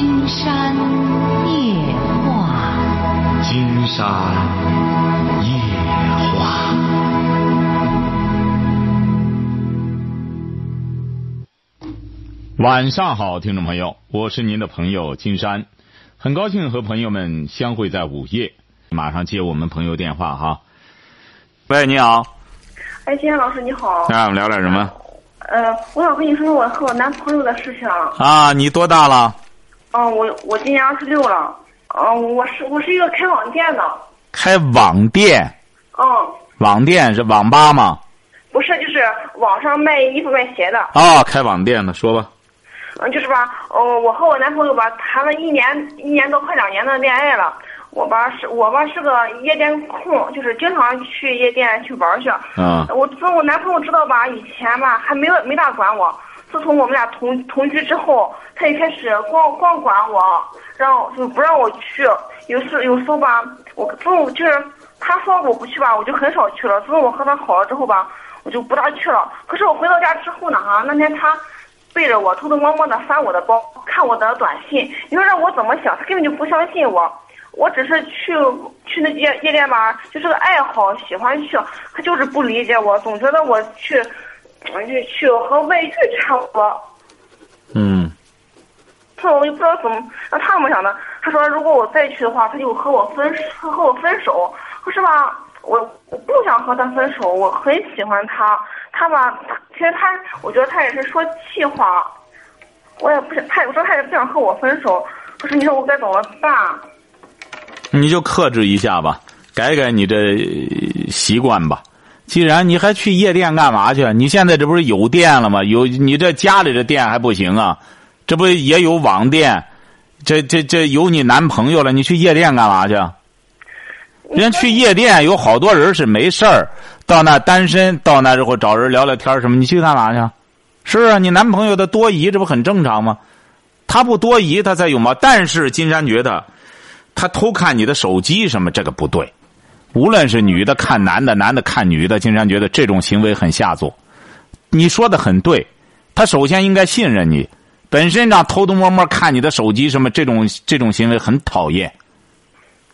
金山夜话，金山夜话。晚上好，听众朋友，我是您的朋友金山，很高兴和朋友们相会在午夜。马上接我们朋友电话哈。喂，你好。哎，金山老师你好。那我们聊点什么？呃，我想跟你说说我和我男朋友的事情。啊，你多大了？嗯，我我今年二十六了。嗯，我是我是一个开网店的。开网店？嗯。网店是网吧吗？不是，就是网上卖衣服卖鞋的。哦，开网店的，说吧。嗯，就是吧，嗯，我和我男朋友吧谈了一年一年多快两年的恋爱了。我吧是，我吧是个夜店控，就是经常去夜店去玩去。嗯。我从我男朋友知道吧，以前吧还没有没大管我。自从我们俩同同居之后，他一开始光光管我，让就不让我去。有时有时候吧，我中午就是他说我不去吧，我就很少去了。自从我和他好了之后吧，我就不大去了。可是我回到家之后呢，哈，那天他背着我偷偷摸摸的翻我的包，看我的短信。你说让我怎么想？他根本就不相信我。我只是去去那夜夜店吧，就是个爱好，喜欢去。他就是不理解我，总觉得我去，就去和外遇差不多。嗯。他我就不知道怎么，那他怎么想的？他说如果我再去的话，他就和我分，和我分手。可是吧，我我不想和他分手，我很喜欢他。他吧，其实他，我觉得他也是说气话。我也不想，他有时候他也不想和我分手。可是你说我该怎么办？你就克制一下吧，改改你这习惯吧。既然你还去夜店干嘛去？你现在这不是有店了吗？有你这家里的店还不行啊？这不也有网店？这这这有你男朋友了，你去夜店干嘛去？人家去夜店有好多人是没事儿，到那单身，到那之后找人聊聊天什么？你去干嘛去？是啊，你男朋友的多疑，这不很正常吗？他不多疑，他才有嘛。但是金山觉得。他偷看你的手机什么？这个不对。无论是女的看男的，男的看女的，经常觉得这种行为很下作。你说的很对，他首先应该信任你。本身让偷偷摸摸看你的手机什么，这种这种行为很讨厌，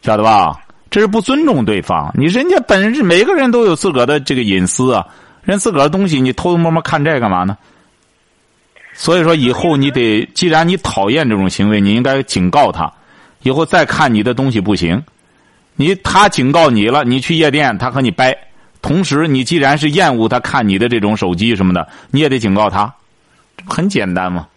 晓得吧？这是不尊重对方。你人家本身每个人都有自个儿的这个隐私啊，人自个儿的东西你偷偷摸摸看这干嘛呢？所以说以后你得，既然你讨厌这种行为，你应该警告他。以后再看你的东西不行，你他警告你了，你去夜店他和你掰。同时，你既然是厌恶他看你的这种手机什么的，你也得警告他，很简单吗。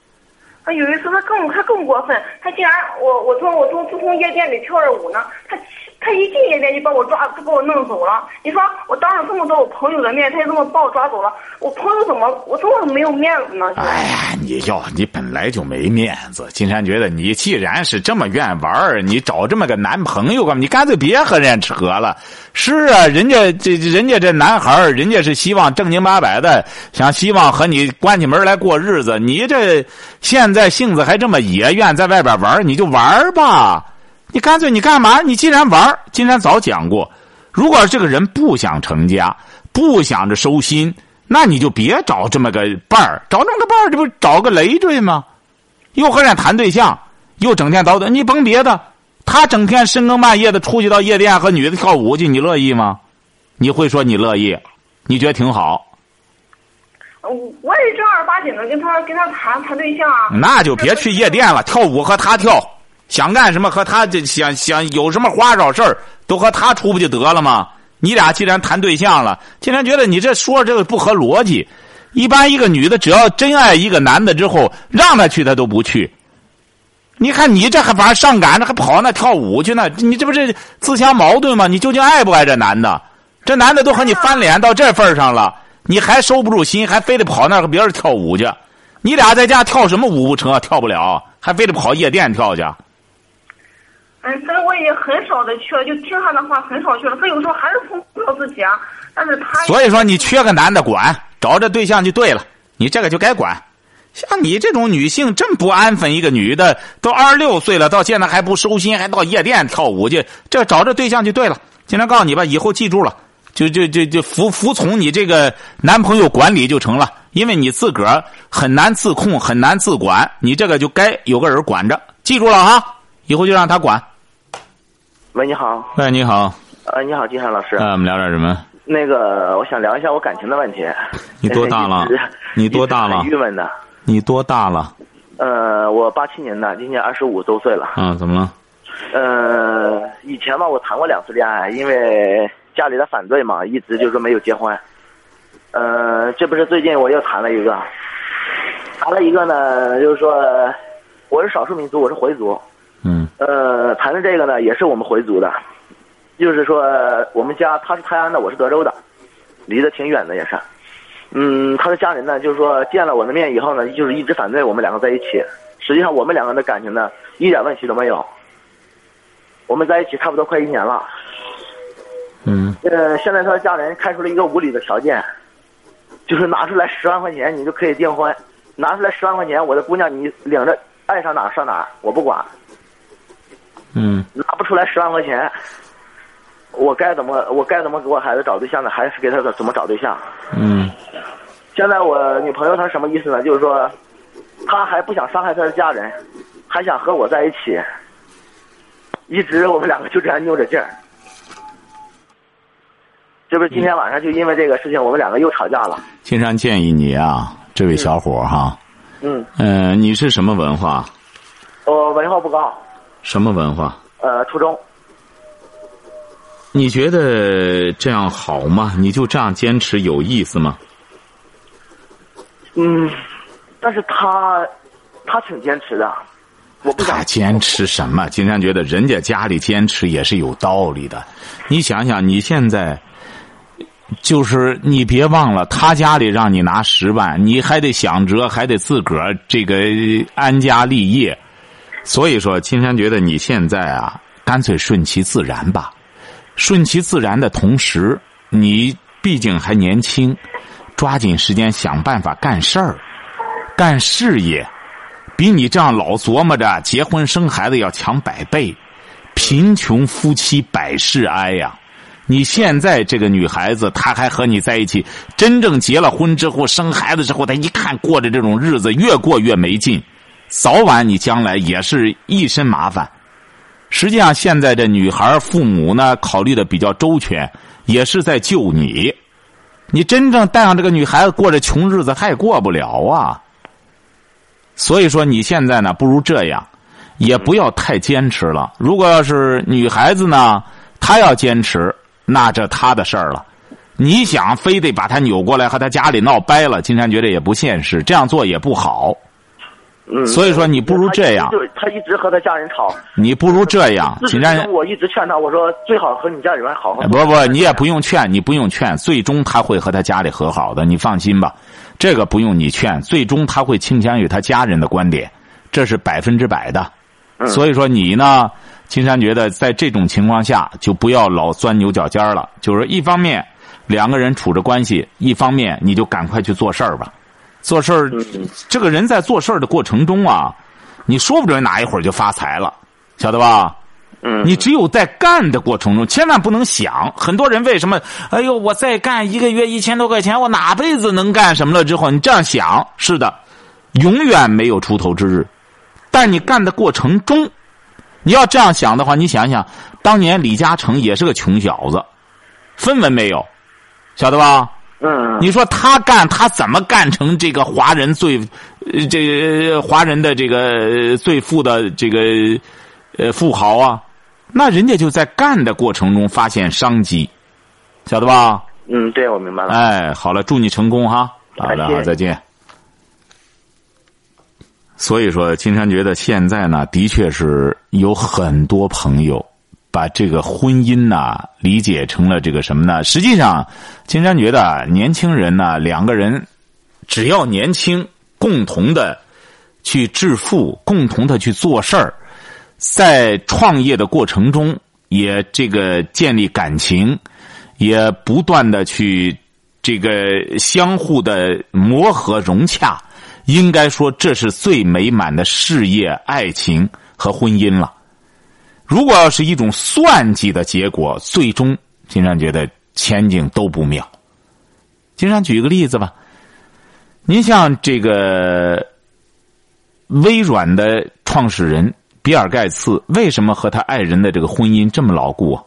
啊，有一次他更他更过分，他竟然我我从我从自从夜店里跳着舞呢，他。他一进夜店就把我抓，就把我弄走了。你说我当着这么多我朋友的面，他就这么把我抓走了，我朋友怎么我怎么没有面子呢？哎呀，你要你本来就没面子。金山觉得你既然是这么愿玩你找这么个男朋友干嘛？你干脆别和人家扯了。是啊，人家这人家这男孩人家是希望正经八百的，想希望和你关起门来过日子。你这现在性子还这么野，愿在外边玩你就玩吧。你干脆你干嘛？你既然玩金山早讲过，如果这个人不想成家，不想着收心，那你就别找这么个伴儿，找这么个伴儿，这不找个累赘吗？又和人谈对象，又整天叨叨，你甭别的，他整天深更半夜的出去到夜店和女的跳舞去，你乐意吗？你会说你乐意？你觉得挺好？我也正儿八经的跟他跟他谈谈对象啊。那就别去夜店了，跳舞和他跳。想干什么和他这想想有什么花哨事儿都和他出不就得了吗？你俩既然谈对象了，竟然觉得你这说这个不合逻辑。一般一个女的只要真爱一个男的之后，让他去他都不去。你看你这还反而上赶着还跑那跳舞去呢？你这不是自相矛盾吗？你究竟爱不爱这男的？这男的都和你翻脸到这份上了，你还收不住心，还非得跑那和别人跳舞去？你俩在家跳什么舞不成？跳不了，还非得跑夜店跳去？嗯，所以我也很少的去了，就听他的话很少去了。他有时候还是控制不了自己啊，但是他所以说你缺个男的管，找着对象就对了。你这个就该管。像你这种女性，真不安分。一个女的都二十六岁了，到现在还不收心，还到夜店跳舞去，这找着对象就对了。经常告诉你吧，以后记住了，就就就就服服从你这个男朋友管理就成了。因为你自个儿很难自控，很难自管，你这个就该有个人管着。记住了哈，以后就让他管。喂，你好。喂，你好。呃，你好，金山老师。呃，我们聊点什么？那个，我想聊一下我感情的问题。你多大了？你多大了？郁闷的。你多大了？呃，我八七年的，今年二十五周岁了。啊，怎么了？呃，以前吧，我谈过两次恋爱，因为家里的反对嘛，一直就是没有结婚。呃，这不是最近我又谈了一个，谈了一个呢，就是说我是少数民族，我是回族。嗯。呃，谈的这个呢，也是我们回族的。就是说，我们家他是泰安的，我是德州的，离得挺远的也是。嗯，他的家人呢，就是说见了我的面以后呢，就是一直反对我们两个在一起。实际上，我们两个的感情呢，一点问题都没有。我们在一起差不多快一年了。嗯。呃，现在他的家人开出了一个无理的条件，就是拿出来十万块钱，你就可以订婚。拿出来十万块钱，我的姑娘你领着爱上哪上哪，我不管。嗯。拿不出来十万块钱。我该怎么我该怎么给我孩子找对象呢？还是给他怎么找对象？嗯。现在我女朋友她什么意思呢？就是说，她还不想伤害她的家人，还想和我在一起。一直我们两个就这样拗着劲儿。这不是今天晚上就因为这个事情，我们两个又吵架了。金山建议你啊，这位小伙哈。嗯。嗯，你是什么文化？我文化不高。什么文化？呃，初中。你觉得这样好吗？你就这样坚持有意思吗？嗯，但是他他挺坚持的，我不他坚持什么？金山觉得人家家里坚持也是有道理的。你想想，你现在就是你别忘了，他家里让你拿十万，你还得想着还得自个儿这个安家立业。所以说，青山觉得你现在啊，干脆顺其自然吧。顺其自然的同时，你毕竟还年轻，抓紧时间想办法干事儿、干事业，比你这样老琢磨着结婚生孩子要强百倍。贫穷夫妻百事哀呀！你现在这个女孩子，她还和你在一起，真正结了婚之后生孩子之后，她一看过着这种日子，越过越没劲，早晚你将来也是一身麻烦。实际上，现在这女孩父母呢，考虑的比较周全，也是在救你。你真正带上这个女孩子过这穷日子，她也过不了啊。所以说，你现在呢，不如这样，也不要太坚持了。如果要是女孩子呢，她要坚持，那这她的事儿了。你想非得把她扭过来和她家里闹掰了，金山觉得也不现实，这样做也不好。嗯，所以说你不如这样，他一直和他家人吵。你不如这样，金山。我一直劝他，我说最好和你家里人好好。不不，你也不用劝，你不用劝，最终他会和他家里和好的，你放心吧。这个不用你劝，最终他会倾向于他家人的观点，这是百分之百的。所以说你呢，金山觉得在这种情况下，就不要老钻牛角尖了。就是一方面两个人处着关系，一方面你就赶快去做事儿吧。做事儿，这个人在做事儿的过程中啊，你说不准哪一会儿就发财了，晓得吧？嗯。你只有在干的过程中，千万不能想。很多人为什么？哎呦，我再干一个月一千多块钱，我哪辈子能干什么了？之后你这样想，是的，永远没有出头之日。但你干的过程中，你要这样想的话，你想想，当年李嘉诚也是个穷小子，分文没有，晓得吧？嗯，你说他干，他怎么干成这个华人最，这个华人的这个最富的这个呃富豪啊？那人家就在干的过程中发现商机，晓得吧？嗯，对，我明白了。哎，好了，祝你成功哈！好的，好，再见。所以说，金山觉得现在呢，的确是有很多朋友。把这个婚姻呐理解成了这个什么呢？实际上，金山觉得年轻人呢，两个人只要年轻，共同的去致富，共同的去做事儿，在创业的过程中也这个建立感情，也不断的去这个相互的磨合融洽，应该说这是最美满的事业、爱情和婚姻了。如果要是一种算计的结果，最终金山觉得前景都不妙。金山举个例子吧，您像这个微软的创始人比尔盖茨为什么和他爱人的这个婚姻这么牢固啊？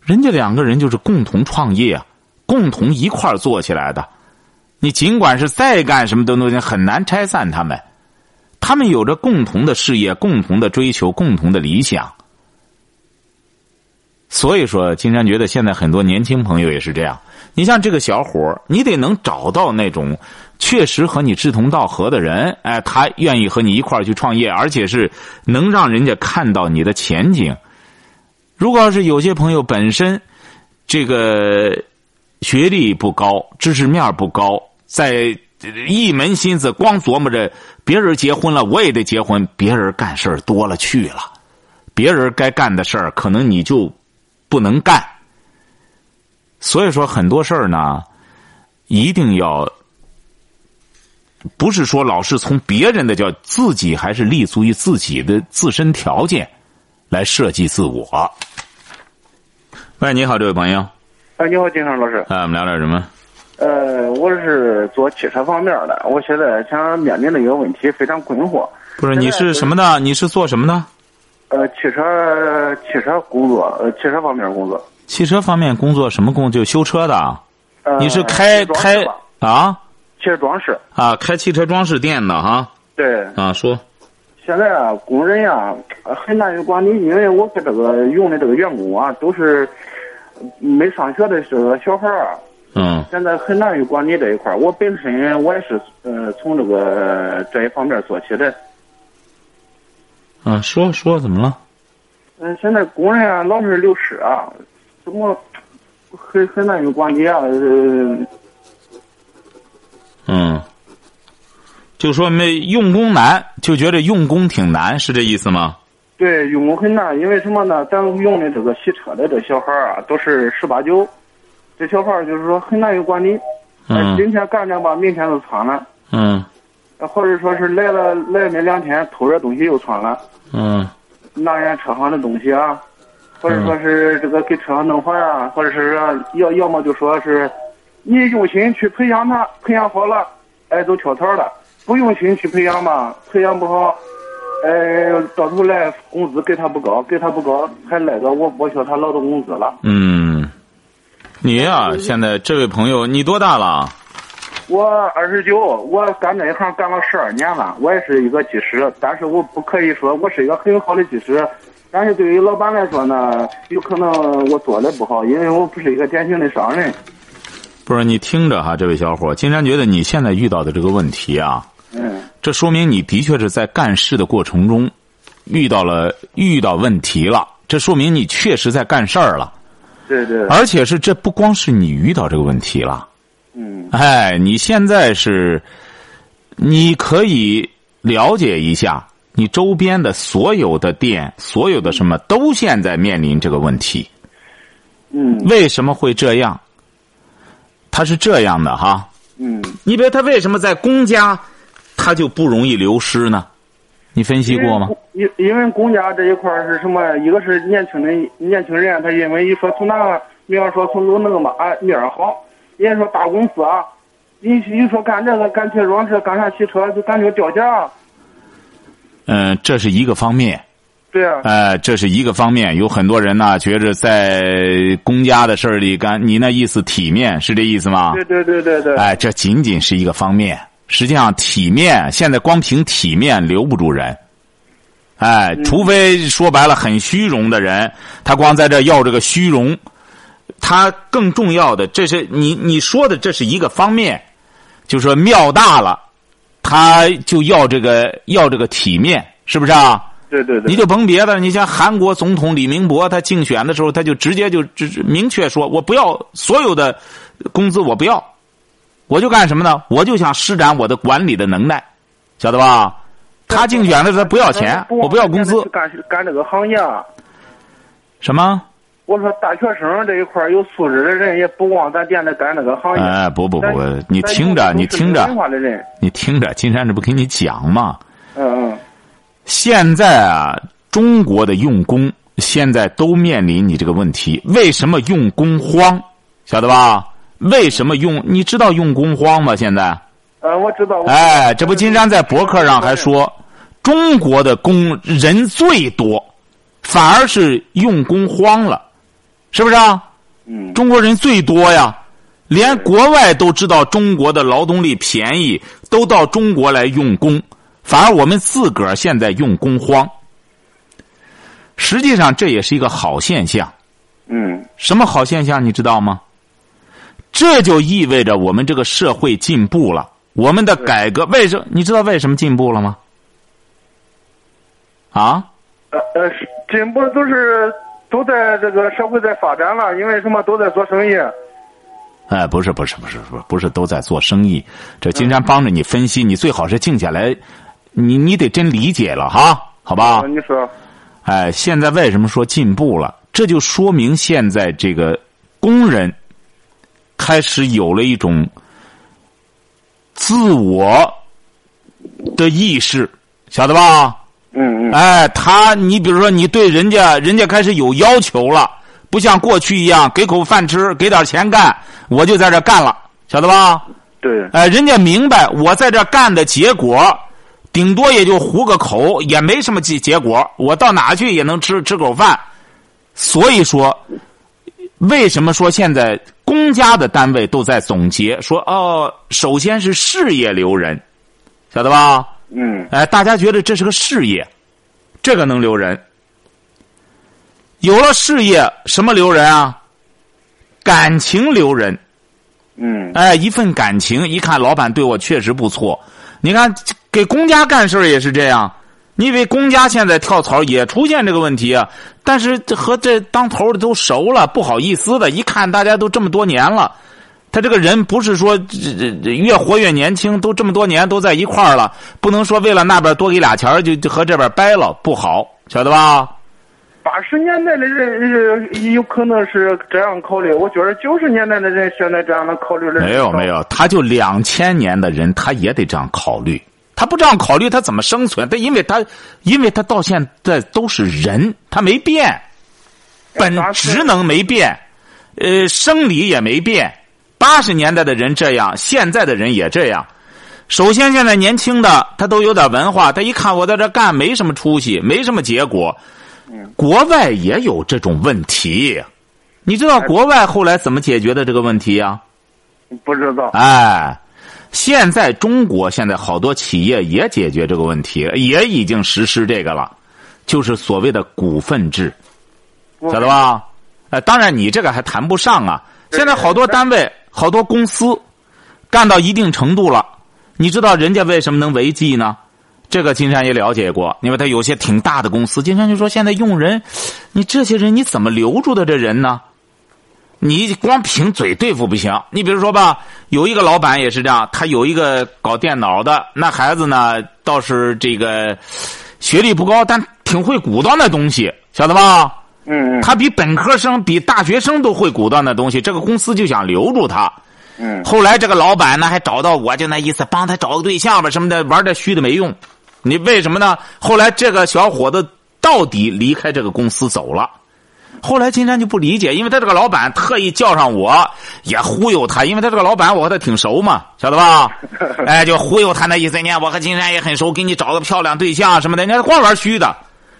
人家两个人就是共同创业啊，共同一块做起来的。你尽管是再干什么东西，很难拆散他们。他们有着共同的事业、共同的追求、共同的理想。所以说，金山觉得现在很多年轻朋友也是这样。你像这个小伙，你得能找到那种确实和你志同道合的人，哎，他愿意和你一块儿去创业，而且是能让人家看到你的前景。如果要是有些朋友本身这个学历不高、知识面不高，在一门心思光琢磨着别人结婚了我也得结婚，别人干事多了去了，别人该干的事儿可能你就。不能干，所以说很多事儿呢，一定要不是说老是从别人的叫自己，还是立足于自己的自身条件来设计自我。喂，你好，这位朋友。哎，你好，金山老师。哎，我们聊点什么？呃，我是做汽车方面的，我现在想面临的一个问题非常困惑。不是，你是什么的？你是做什么的？呃，汽车汽车工作，呃，汽车方面工作。汽车方面工作什么工？就修车的。呃，你是开开啊？汽车装饰。啊，开汽车装饰店的哈。对。啊，说。现在啊，工人呀很难于管理，因为我跟这个用的这个员工啊，都是没上学的这个小孩儿。嗯。现在很难于管理这一块我本身我也是呃从这个这一方面做起的。啊，说说怎么了？嗯，现在工人啊，老是流失啊，怎么很很难有管理啊？嗯，就说没用工难，就觉得用工挺难，是这意思吗？对，用工很难，因为什么呢？咱用的这个洗车的这小孩啊，都是十八九，这小孩就是说很难有管理。嗯。今天干着吧，明天就穿了。嗯。或者说是来了来那两天偷点东西又窜了，嗯，拿人车上的东西啊，或者说是这个给车上弄坏啊，或者是要要么就说是，你用心去培养他，培养好了，哎，都跳槽了；不用心去培养嘛，培养不好，哎，到头来工资给他不高，给他不高，还赖着我剥削他劳动工资了。嗯，你呀，现在这位朋友，你多大了？我二十九，我干这一行干了十二年了。我也是一个技师，但是我不可以说我是一个很好的技师。但是对于老板来说呢，有可能我做的不好，因为我不是一个典型的商人。不是你听着哈，这位小伙，金山觉得你现在遇到的这个问题啊，嗯，这说明你的确是在干事的过程中遇到了遇到问题了。这说明你确实在干事儿了。对对。而且是这不光是你遇到这个问题了。嗯，哎，你现在是，你可以了解一下，你周边的所有的店，所有的什么都现在面临这个问题。嗯，为什么会这样？他是这样的哈。嗯，你比如他为什么在公家，他就不容易流失呢？你分析过吗？因因为公家这一块是什么？一个是年轻的年轻人，他因为一说从哪，比方说从路那个嘛啊面好。人家说大公司啊，你你说干这个干铁装车干啥汽车就感觉掉价。嗯，这是一个方面。对啊。哎，这是一个方面，有很多人呢觉着在公家的事儿里干，你那意思体面是这意思吗？对对对对对。哎，这仅仅是一个方面，实际上体面现在光凭体面留不住人。哎，除非说白了很虚荣的人，他光在这要这个虚荣。他更重要的，这是你你说的，这是一个方面，就说庙大了，他就要这个要这个体面，是不是啊？对对对。你就甭别的，你像韩国总统李明博，他竞选的时候，他就直接就直明确说，我不要所有的工资，我不要，我就干什么呢？我就想施展我的管理的能耐，晓得吧？他竞选的时候他不要钱，我不要工资。干干这个行业。什么？我说大学生这一块有素质的人，也不光咱店里干那个行业。哎，不不不，你听着，你听着，你听着，金山这不给你讲吗？嗯嗯。现在啊，中国的用工现在都面临你这个问题。为什么用工荒？晓得吧？为什么用？你知道用工荒吗？现在？呃，我知道。哎，这不金山在博客上还说，中国的工人最多，反而是用工荒了，是不是啊？嗯，中国人最多呀，连国外都知道中国的劳动力便宜，都到中国来用工，反而我们自个儿现在用工荒。实际上这也是一个好现象。嗯什么好现象你知道吗？这就意味着我们这个社会进步了，我们的改革为什么？你知道为什么进步了吗？啊？呃呃，进步都是都在这个社会在发展了，因为什么都在做生意。哎，不是，不是，不是，不是，不是都在做生意。这金山帮着你分析，你最好是静下来，你你得真理解了哈，好吧？啊你说，哎，现在为什么说进步了？这就说明现在这个工人开始有了一种自我的意识，晓得吧？嗯嗯哎，他，你比如说，你对人家，人家开始有要求了，不像过去一样给口饭吃，给点钱干，我就在这干了，晓得吧？对，哎，人家明白我在这干的结果，顶多也就糊个口，也没什么结结果。我到哪去也能吃吃口饭。所以说，为什么说现在公家的单位都在总结说哦，首先是事业留人，晓得吧？嗯哎，大家觉得这是个事业，这个能留人。有了事业，什么留人啊？感情留人。嗯哎，一份感情，一看老板对我确实不错。你看，给公家干事儿也是这样。你以为公家现在跳槽也出现这个问题啊？但是这和这当头的都熟了，不好意思的，一看大家都这么多年了，他这个人不是说这这这越活越年轻，都这么多年都在一块儿了，不能说为了那边多给俩钱儿就就和这边掰了，不好，晓得吧？八十年代的人呃有可能是这样考虑，我觉得九十年代的人现在这样的考虑的没有没有，他就两千年的人，他也得这样考虑。他不这样考虑，他怎么生存？他因为他，因为他到现在都是人，他没变，本职能没变，呃，生理也没变。八十年代的人这样，现在的人也这样。首先，现在年轻的他都有点文化，他一看我在这干没什么出息，没什么结果。国外也有这种问题，你知道国外后来怎么解决的这个问题呀、不知道。哎，现在中国现在好多企业也解决这个问题，也已经实施这个了，就是所谓的股份制，晓得吧？哎，当然你这个还谈不上啊。现在好多单位、好多公司干到一定程度了，你知道人家为什么能违纪呢？这个金山也了解过，因为他有些挺大的公司，金山就说现在用人，你这些人你怎么留住的这人呢？你光凭嘴对付不行。你比如说吧，有一个老板也是这样，他有一个搞电脑的，那孩子呢倒是这个学历不高，但挺会鼓捣那东西，晓得吧？他比本科生、比大学生都会鼓捣那东西，这个公司就想留住他。嗯后来这个老板呢还找到我，就那意思，帮他找个对象吧什么的，玩这虚的没用。你为什么呢？后来这个小伙子到底离开这个公司走了。后来金山就不理解，因为他这个老板特意叫上我，也忽悠他，因为他这个老板我和他挺熟嘛，晓得吧？哎，就忽悠他那意思，你看我和金山也很熟，给你找个漂亮对象什么的，人家光玩虚的。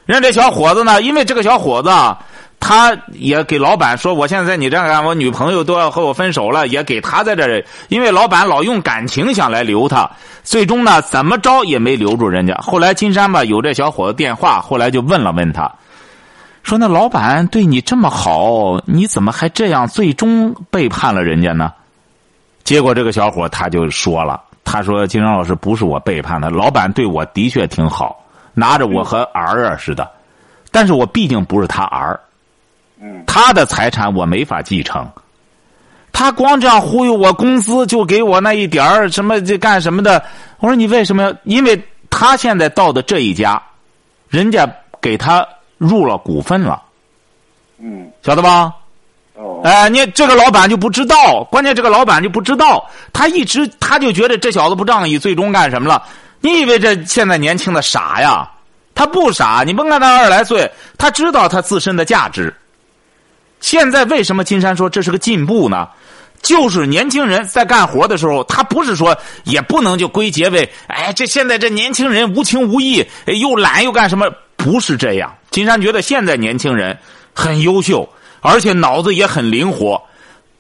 人家这小伙子呢，因为这个小伙子啊，他也给老板说，我现在在你这儿干，我女朋友都要和我分手了，也给他在这儿，因为老板老用感情想来留他，最终呢怎么着也没留住人家。后来金山吧有这小伙子电话，后来就问了问他，说那老板对你这么好，你怎么还这样，最终背叛了人家呢？结果这个小伙他就说了，他说金山老师不是我背叛的，老板对我的确挺好。拿着我和儿啊似的，但是我毕竟不是他儿，嗯他的财产我没法继承。他光这样忽悠我，工资就给我那一点儿什么这干什么的。我说你为什么要？因为他现在到的这一家，人家给他入了股份了，嗯晓得吧？哦哎，你这个老板就不知道，关键这个老板就不知道，他一直他就觉得这小子不仗义，最终干什么了？你以为这现在年轻的傻呀？他不傻，你甭看他二十来岁，他知道他自身的价值。现在为什么金山说这是个进步呢？就是年轻人在干活的时候，他不是说也不能就归结为，哎，这现在这年轻人无情无义，又懒又干什么？不是这样。金山觉得现在年轻人很优秀，而且脑子也很灵活，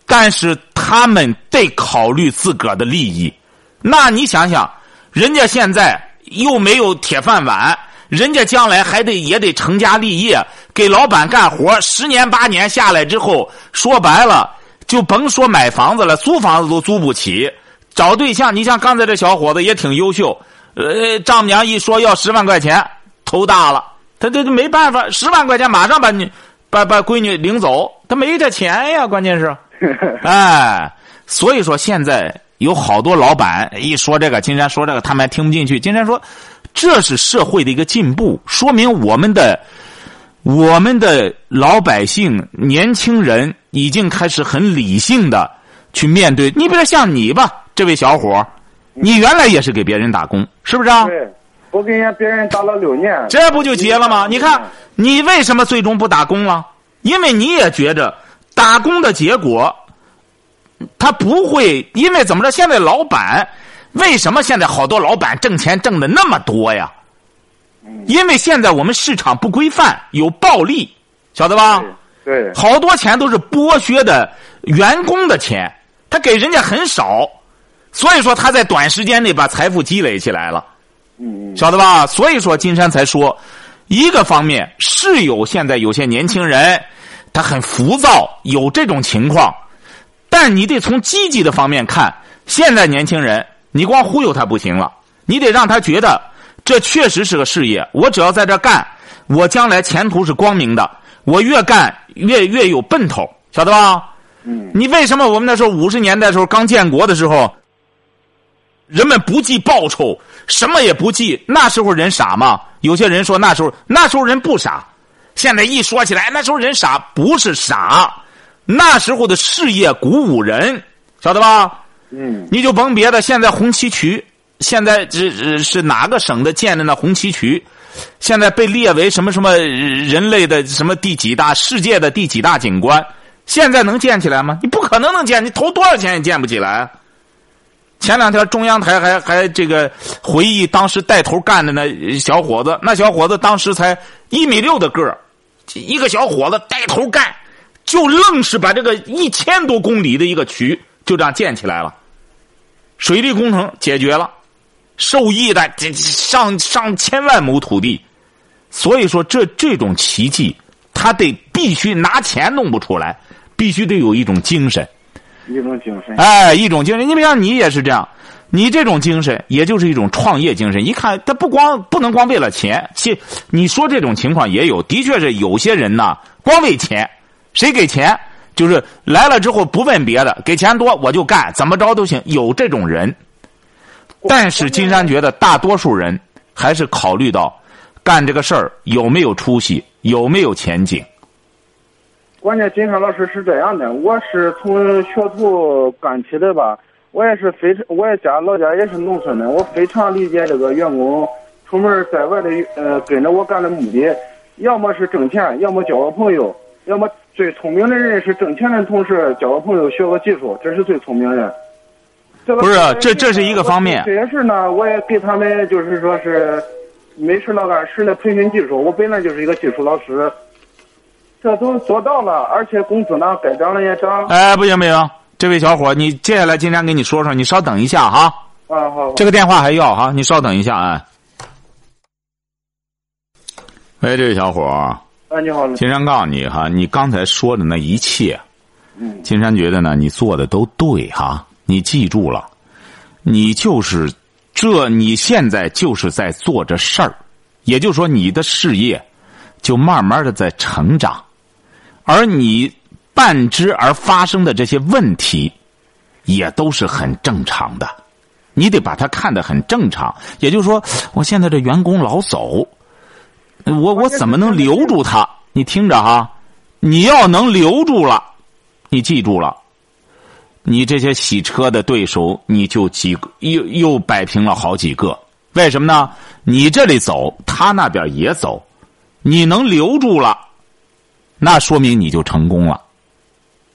但是他们得考虑自个儿的利益。那你想想，人家现在又没有铁饭碗，人家将来还得也得成家立业，给老板干活，十年八年下来之后，说白了。就甭说买房子了，租房子都租不起。找对象，你像刚才这小伙子也挺优秀，呃，丈母娘一说要十万块钱，头大了，他这没办法，十万块钱马上把你把把闺女领走，他没这钱呀，关键是，哎，所以说现在有好多老板一说这个，金山说这个，他们还听不进去。金山说，这是社会的一个进步，说明我们的。我们的老百姓、年轻人已经开始很理性的去面对。你比如像你吧，这位小伙你原来也是给别人打工，是不是啊？对，我给人家别人打了六年。这不就结了吗？你看，你为什么最终不打工了？因为你也觉着打工的结果，他不会因为怎么着？现在老板为什么现在好多老板挣钱挣的那么多呀？因为现在我们市场不规范，有暴利，晓得吧？对，好多钱都是剥削的员工的钱，他给人家很少，所以说他在短时间内把财富积累起来了，嗯，晓得吧？所以说金山才说，一个方面是有现在有些年轻人他很浮躁，有这种情况，但你得从积极的方面看，现在年轻人你光忽悠他不行了，你得让他觉得。这确实是个事业，我只要在这干，我将来前途是光明的。我越干越越有奔头，晓得吧？嗯。你为什么我们那时候五十年代时候刚建国的时候，人们不计报酬，什么也不计？那时候人傻吗？有些人说那时候那时候人不傻，现在一说起来那时候人傻，不是傻，那时候的事业鼓舞人，晓得吧？嗯。你就甭别的，现在红旗渠。现在这是哪个省的建的那红旗渠？现在被列为什么什么人类的什么第几大世界的第几大景观？现在能建起来吗？你不可能能建，你投多少钱也建不起来。前两天中央台还还这个回忆当时带头干的那小伙子，那小伙子当时才一米六的个儿，一个小伙子带头干，就愣是把这个一千多公里的一个渠就这样建起来了，水利工程解决了。受益的这上上千万亩土地，所以说这这种奇迹，他得必须拿钱弄不出来，必须得有一种精神，一种精神。哎，一种精神。你比如你也是这样，你这种精神也就是一种创业精神。一看他不光不能光为了钱，其你说这种情况也有，的确是有些人呐，光为钱，谁给钱就是来了之后不问别的，给钱多我就干，怎么着都行，有这种人。但是金山觉得，大多数人还是考虑到干这个事儿有没有出息，有没有前景。关键金山老师是这样的，我是从学徒干起的吧，我也是非常，我也家老家也是农村的，我非常理解这个员工出门在外的呃跟着我干的目的，要么是挣钱，要么交个朋友，要么最聪明的人是挣钱的同时交个朋友，学个技术，这是最聪明的。不是，这这是一个方面。这些事呢，我也给他们就是说是没事老干事的培训技术。我本来就是一个技术老师，这都做到了，而且工资呢该涨了也涨。哎，不行不行，这位小伙，你接下来今天跟你说说，你稍等一下哈。啊好。这个电话还要哈，你稍等一下啊。喂，这位小伙。啊，你好。金山告诉你哈，你刚才说的那一切，嗯，金山觉得呢，你做的都对哈。你记住了，你就是这，你现在就是在做着事儿，也就是说，你的事业就慢慢的在成长，而你伴之而发生的这些问题，也都是很正常的，你得把它看得很正常。也就是说，我现在这员工老走，我我怎么能留住他？你听着哈，你要能留住了，你记住了。你这些洗车的对手，你就几个又又摆平了好几个，为什么呢？你这里走，他那边也走，你能留住了，那说明你就成功了。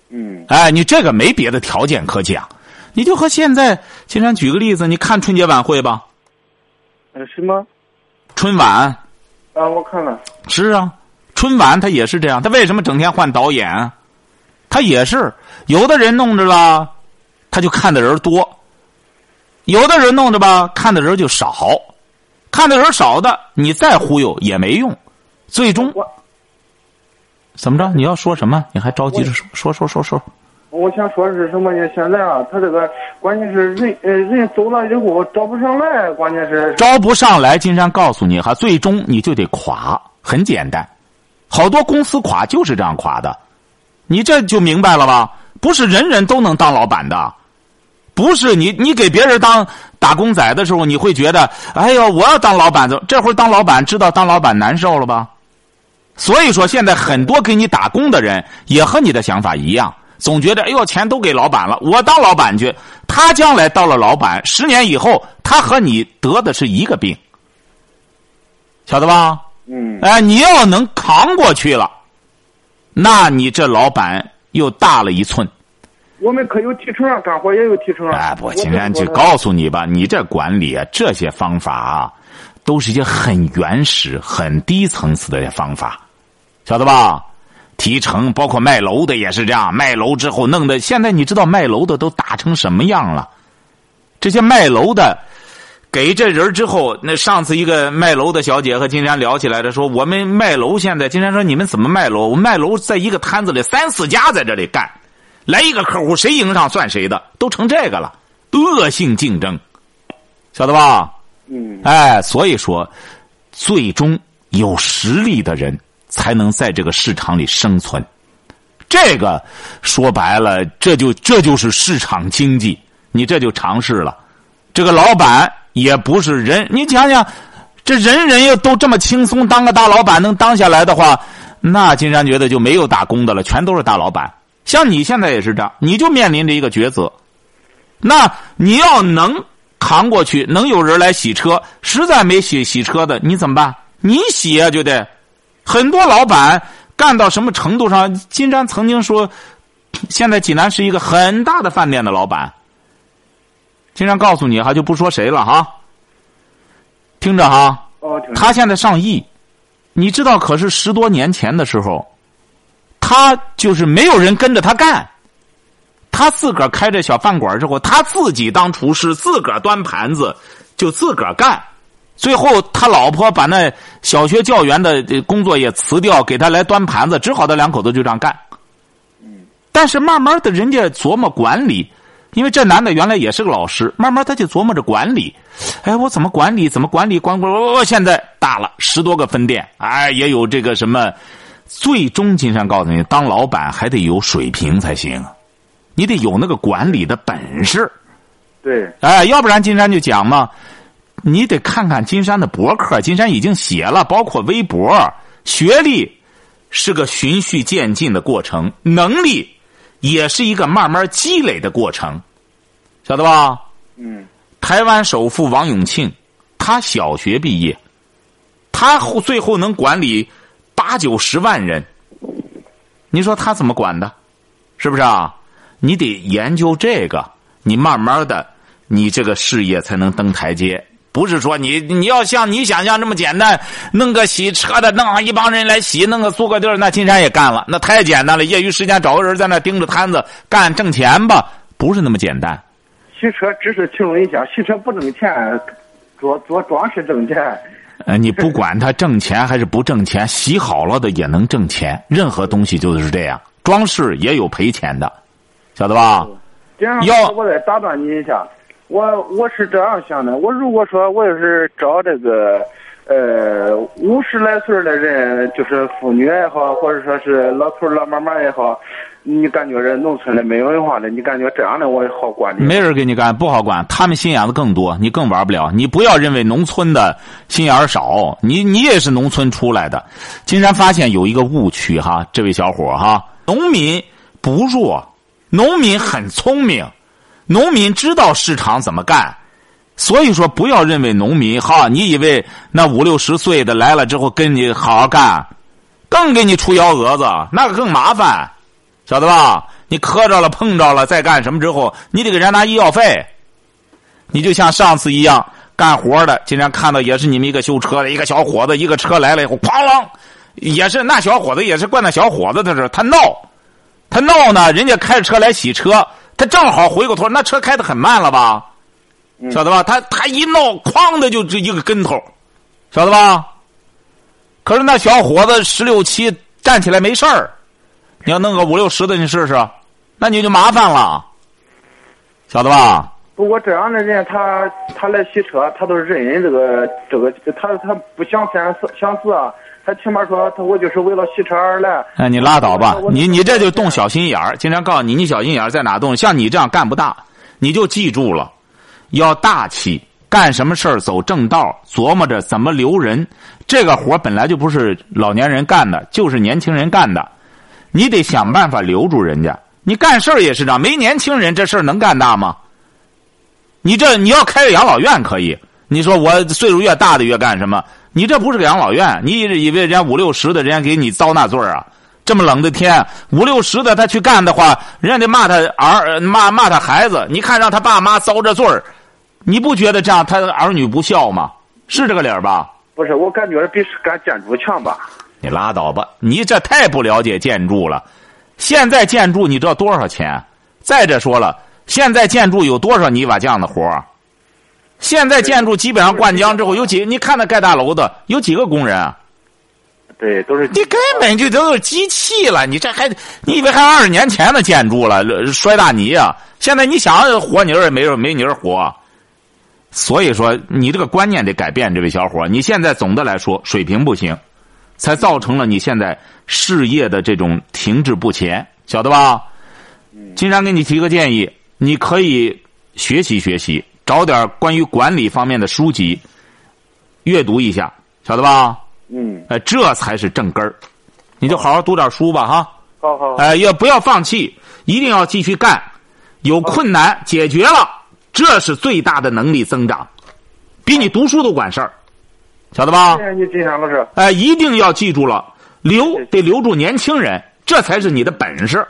嗯哎，你这个没别的条件可讲，你就和现在，经常举个例子，你看春节晚会吧，呃什么春晚啊？我看了，是啊，春晚他也是这样，他为什么整天换导演啊？他也是有的人弄着了，他就看的人多；有的人弄着吧，看的人就少。看的人少的，你再忽悠也没用，最终怎么着？你要说什么？你还着急着说说说说说？我想说的是什么呢？现在啊，他这个关键是人呃人走了以后招不上来，关键是招不上来，金山告诉你哈，最终你就得垮，很简单。好多公司垮就是这样垮的，你这就明白了吧？不是人人都能当老板的，不是你你给别人当打工仔的时候，你会觉得，哎呦，我要当老板，这会儿当老板知道当老板难受了吧？所以说，现在很多给你打工的人也和你的想法一样，总觉得，哎呦，钱都给老板了，我当老板去。他将来到了老板，十年以后，他和你得的是一个病，晓得吧？嗯哎，你要能扛过去了，那你这老板又大了一寸。我们可有提成啊，干活也有提成啊。哎，不，我今天就告诉你吧，你这管理啊，这些方法啊，都是一些很原始、很低层次的方法，晓得吧？提成，包括卖楼的也是这样，卖楼之后弄得现在你知道卖楼的都打成什么样了？这些卖楼的给这人之后，那上次一个卖楼的小姐和金山聊起来的说，我们卖楼现在金山说你们怎么卖楼？我卖楼在一个摊子里三四家在这里干，来一个客户谁赢上算谁的，都成这个了，恶性竞争，晓得吧？嗯哎，所以说，最终有实力的人才能在这个市场里生存。这个说白了，这就这就是市场经济，你这就尝试了。这个老板也不是人，你想想，这人人又都这么轻松当个大老板能当下来的话，那金山觉得就没有打工的了，全都是大老板。像你现在也是这样，你就面临着一个抉择，那你要能扛过去，能有人来洗车，实在没洗洗车的，你怎么办？你洗啊，就得。很多老板干到什么程度上？金山曾经说，现在济南是一个很大的饭店的老板。金山告诉你哈，就不说谁了哈，听着哈，哦，他现在上亿，你知道？可是十多年前的时候，他就是没有人跟着他干，他自个儿开着小饭馆之后，他自己当厨师，自个儿端盘子，就自个儿干。最后，他老婆把那小学教员的呃工作也辞掉，给他来端盘子，只好他两口子就这样干。但是慢慢的，人家琢磨管理，因为这男的原来也是个老师，慢慢他就琢磨着管理。哎，我怎么管理？怎么管理？管管我现在大了十多个分店，哎，也有这个什么。最终，金山告诉你，当老板还得有水平才行，你得有那个管理的本事。对，哎，要不然金山就讲嘛，你得看看金山的博客，金山已经写了，包括微博，学历是个循序渐进的过程，能力也是一个慢慢积累的过程，晓得吧？嗯台湾首富王永庆，他小学毕业，他后最后能管理八九十万人，你说他怎么管的？是不是啊？你得研究这个，你慢慢的，你这个事业才能登台阶。不是说你你要像你想象这么简单，弄个洗车的，弄上一帮人来洗，弄个租个地儿，那金山也干了，那太简单了。业余时间找个人在那盯着摊子干挣钱吧，不是那么简单。洗车只是其中一项，洗车不挣钱，做做装饰挣钱。呃，你不管他挣钱还是不挣钱，洗好了的也能挣钱。任何东西就是这样，装饰也有赔钱的，晓得吧？这样要我再打断你一下，我我是这样想的，我如果说我要是找这个呃五十来岁的人，就是妇女也好，或者说是老头老妈妈也好，你感觉这农村的没文化的，你感觉这样的我也好管？没人给你干，不好管。他们心眼子更多，你更玩不了。你不要认为农村的心眼少，你你也是农村出来的。金山发现有一个误区哈，这位小伙哈，农民不弱，农民很聪明，农民知道市场怎么干。所以说，不要认为农民哈，你以为那五六十岁的来了之后跟你好好干，更给你出幺蛾子，那个更麻烦。晓得吧？你磕着了、碰着了，再干什么之后，你得给人家拿医药费。你就像上次一样，干活的，竟然看到也是你们一个修车的一个小伙子，一个车来了以后，哐啷，也是那小伙子也是惯那小伙子的事，他闹，他闹呢，人家开着车来洗车，他正好回过头，那车开的很慢了吧，晓得吧？他他一闹，哐的就这一个跟头，晓得吧？可是那小伙子十六七站起来没事儿，你要弄个五六十的你试试，那你就麻烦了，晓得吧？不过这样的人，他他来洗车，他都是认人这个这个，他他不想三思想死啊，他起码说他我就是为了洗车而来。哎，你拉倒吧，你你这就动小心眼儿。经常告诉你，你小心眼儿在哪动？像你这样干不大，你就记住了，要大气，干什么事儿走正道，琢磨着怎么留人。这个活本来就不是老年人干的，就是年轻人干的，你得想办法留住人家。你干事儿也是这样，没年轻人，这事儿能干大吗？你这你要开个养老院可以，你说我岁数越大的越干什么？你这不是个养老院，你以为人家五六十的人家给你遭那罪儿啊？这么冷的天，五六十的他去干的话，人家得骂他儿骂骂他孩子。你看让他爸妈遭这罪儿，你不觉得这样他儿女不孝吗？是这个理儿吧？不是，我感觉比干建筑强吧。你拉倒吧，你这太不了解建筑了。现在建筑你知道多少钱？再者说了。现在建筑有多少泥瓦匠的活儿？现在建筑基本上灌浆之后有几？你看那盖大楼的有几个工人啊？对，都是你根本就都是机器了。你这还你以为还二十年前的建筑了？摔大泥啊！现在你想活泥儿也没人没泥儿活。所以说，你这个观念得改变，这位小伙你现在总的来说水平不行，才造成了你现在事业的这种停滞不前，晓得吧？经常给你提个建议。你可以学习学习，找点关于管理方面的书籍，阅读一下，晓得吧？嗯。哎，这才是正根儿。你就好好读点书吧，哈。好好。哎，也不要放弃，一定要继续干。有困难解决了，这是最大的能力增长，比你读书都管事儿，晓得吧？谢谢你，金山老师。哎，一定要记住了，留得留住年轻人，这才是你的本事。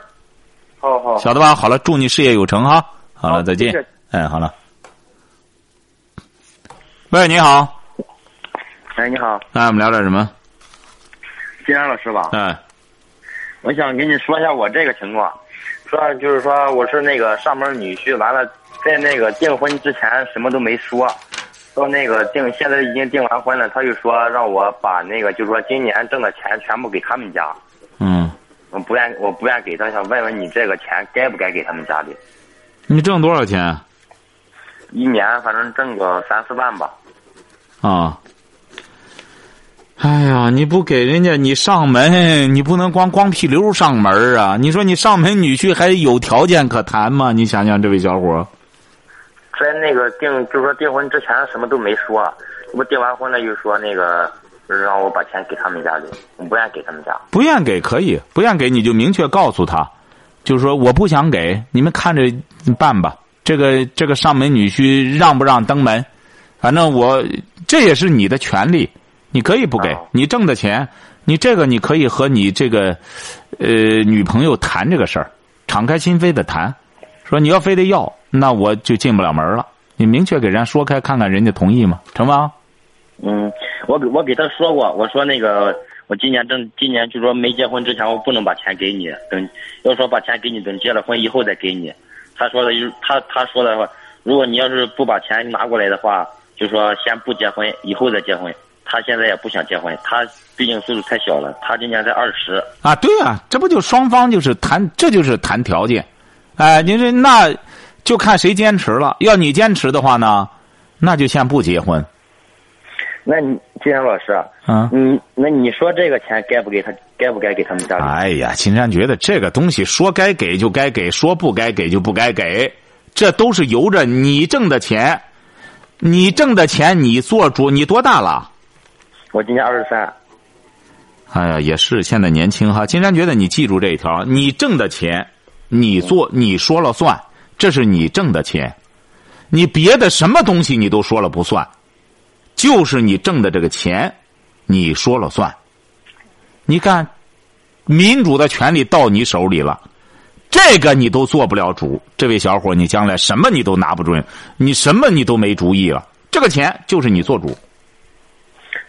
好好，晓得吧？好了，祝你事业有成哈！好了，再见。哎，好了。喂，你好。哎，你好。那我们聊点什么？金山老师吧。哎。我想跟你说一下我这个情况，说就是说我是那个上门女婿，完了在那个订婚之前什么都没说，到那个订现在已经订完婚了，他就说让我把那个就是说今年挣的钱全部给他们家。嗯。我不愿，我不愿给他，想问问你这个钱该不该给他们家里？你挣多少钱？一年反正挣个三四万吧。啊！哎呀，你不给人家，你上门，你不能光光屁溜上门啊！你说你上门女婿还有条件可谈吗？你想想，这位小伙在那个订，就是说订婚之前什么都没说，我订完婚了又说那个。让我把钱给他们家里，我不愿给他们家。不愿给可以，不愿给你就明确告诉他，就是说我不想给你们看着办吧。这个这个上门女婿让不让登门，反正我这也是你的权利，你可以不给。你挣的钱，你这个你可以和你这个呃女朋友谈这个事儿，敞开心扉的谈，说你要非得要，那我就进不了门了。你明确给人家说开，看看人家同意吗？成吗？嗯。我给我给他说过，我说那个我今年正今年就说没结婚之前我不能把钱给你，等要说把钱给你，等结了婚以后再给你。他说的，他他说的话，如果你要是不把钱拿过来的话，就说先不结婚，以后再结婚。他现在也不想结婚，他毕竟岁数太小了，他今年才二十。啊，对啊，这不就双方就是谈，这就是谈条件。哎，您说那就看谁坚持了。要你坚持的话呢，那就先不结婚。那你金山老师，嗯，你那你说这个钱该不给他，该不该给他们家里？哎呀，金山觉得这个东西说该给就该给，说不该给就不该给，这都是由着你挣的钱，你挣的钱你做主。你多大了？我今年二十三。哎呀，也是现在年轻哈。金山觉得你记住这一条：你挣的钱，你做你说了算，这是你挣的钱，你别的什么东西你都说了不算。就是你挣的这个钱，你说了算。你看，民主的权利到你手里了，这这个你都做不了主，这位小伙，你将来什么你都拿不准，你什么你都没主意了。这个钱就是你做主。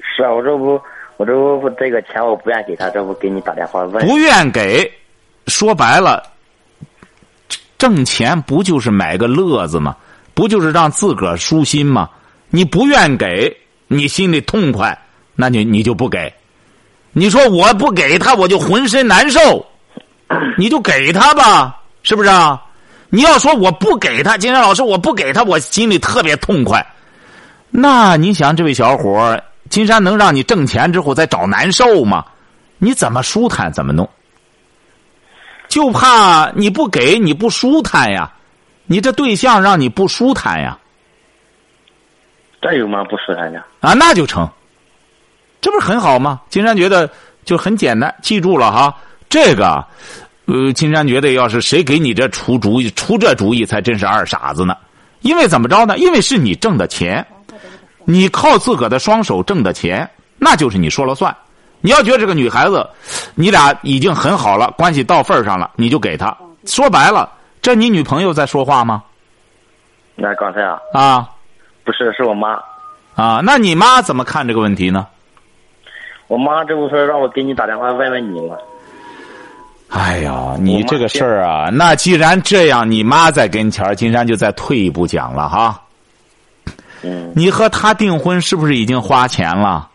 是啊，我这不，我这不这个钱我不愿给他，这不给你打电话问。不愿给，说白了，挣钱不就是买个乐子吗？不就是让自个儿舒心吗？你不愿给，你心里痛快，那你你就不给。你说我不给他，我就浑身难受，你就给他吧，是不是啊？你要说我不给他，金山老师我不给他，我心里特别痛快。那你想，这位小伙儿，金山能让你挣钱之后再找难受吗？你怎么舒坦怎么弄？就怕你不给你不舒坦呀，你这对象让你不舒坦呀。这有嘛不舒坦的？啊，那就成，这不是很好吗？金山觉得就很简单，记住了哈，这个，呃，金山觉得要是谁给你这出主意，出这主意才真是二傻子呢。因为怎么着呢？因为是你挣的钱，你靠自个的双手挣的钱，那就是你说了算。你要觉得这个女孩子，你俩已经很好了，关系到份上了，你就给她。说白了，这你女朋友在说话吗？那刚才啊，啊不是，是我妈。啊，那你妈怎么看这个问题呢？我妈这不是让我给你打电话问问你吗？哎呀，你这个事儿啊，那既然这样，你妈在跟前儿，金山就再退一步讲了哈。嗯，你和他订婚是不是已经花钱了？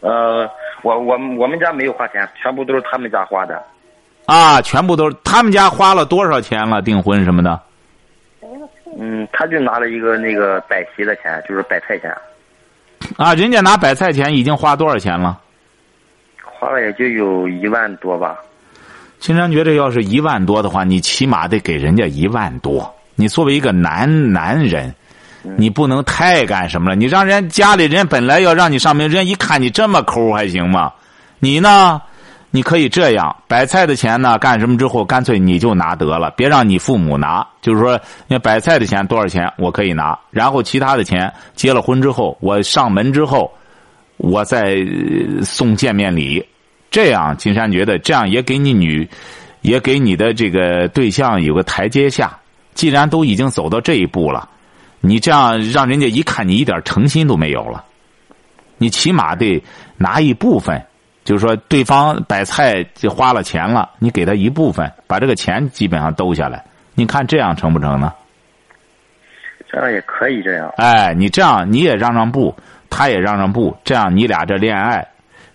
呃，我我我们家没有花钱，全部都是他们家花的。啊，全部都是他们家花了多少钱了？订婚什么的？嗯，他就拿了一个那个摆席的钱，就是摆菜钱，啊，人家拿摆菜钱已经花多少钱了？花了也就有一万多吧。金山觉得，要是一万多的话，你起码得给人家一万多。你作为一个男男人，你不能太干什么了。你让人家里人本来要让你上门，人家一看你这么抠，还行吗？你呢？你可以这样，摆菜的钱呢，干什么之后，干脆你就拿得了，别让你父母拿。就是说，那摆菜的钱多少钱，我可以拿，然后其他的钱，结了婚之后，我上门之后，我再呃送见面礼。这样，金山觉得这样也给你女，也给你的这个对象有个台阶下。既然都已经走到这一步了，你这样让人家一看你一点诚心都没有了，你起码得拿一部分，就是说对方摆菜就花了钱了，你给他一部分，把这个钱基本上兜下来。你看这样成不成呢？这样也可以这样。哎，你这样你也让让步，他也让让步，这样你俩这恋爱，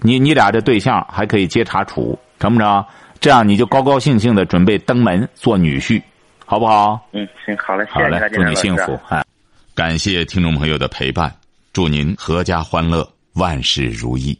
你你俩这对象还可以接茬处，成不成？这样你就高高兴兴的准备登门做女婿，好不好？嗯，行，好嘞，谢好嘞谢，祝你幸福。哎，感谢听众朋友的陪伴，祝您阖家欢乐，万事如意。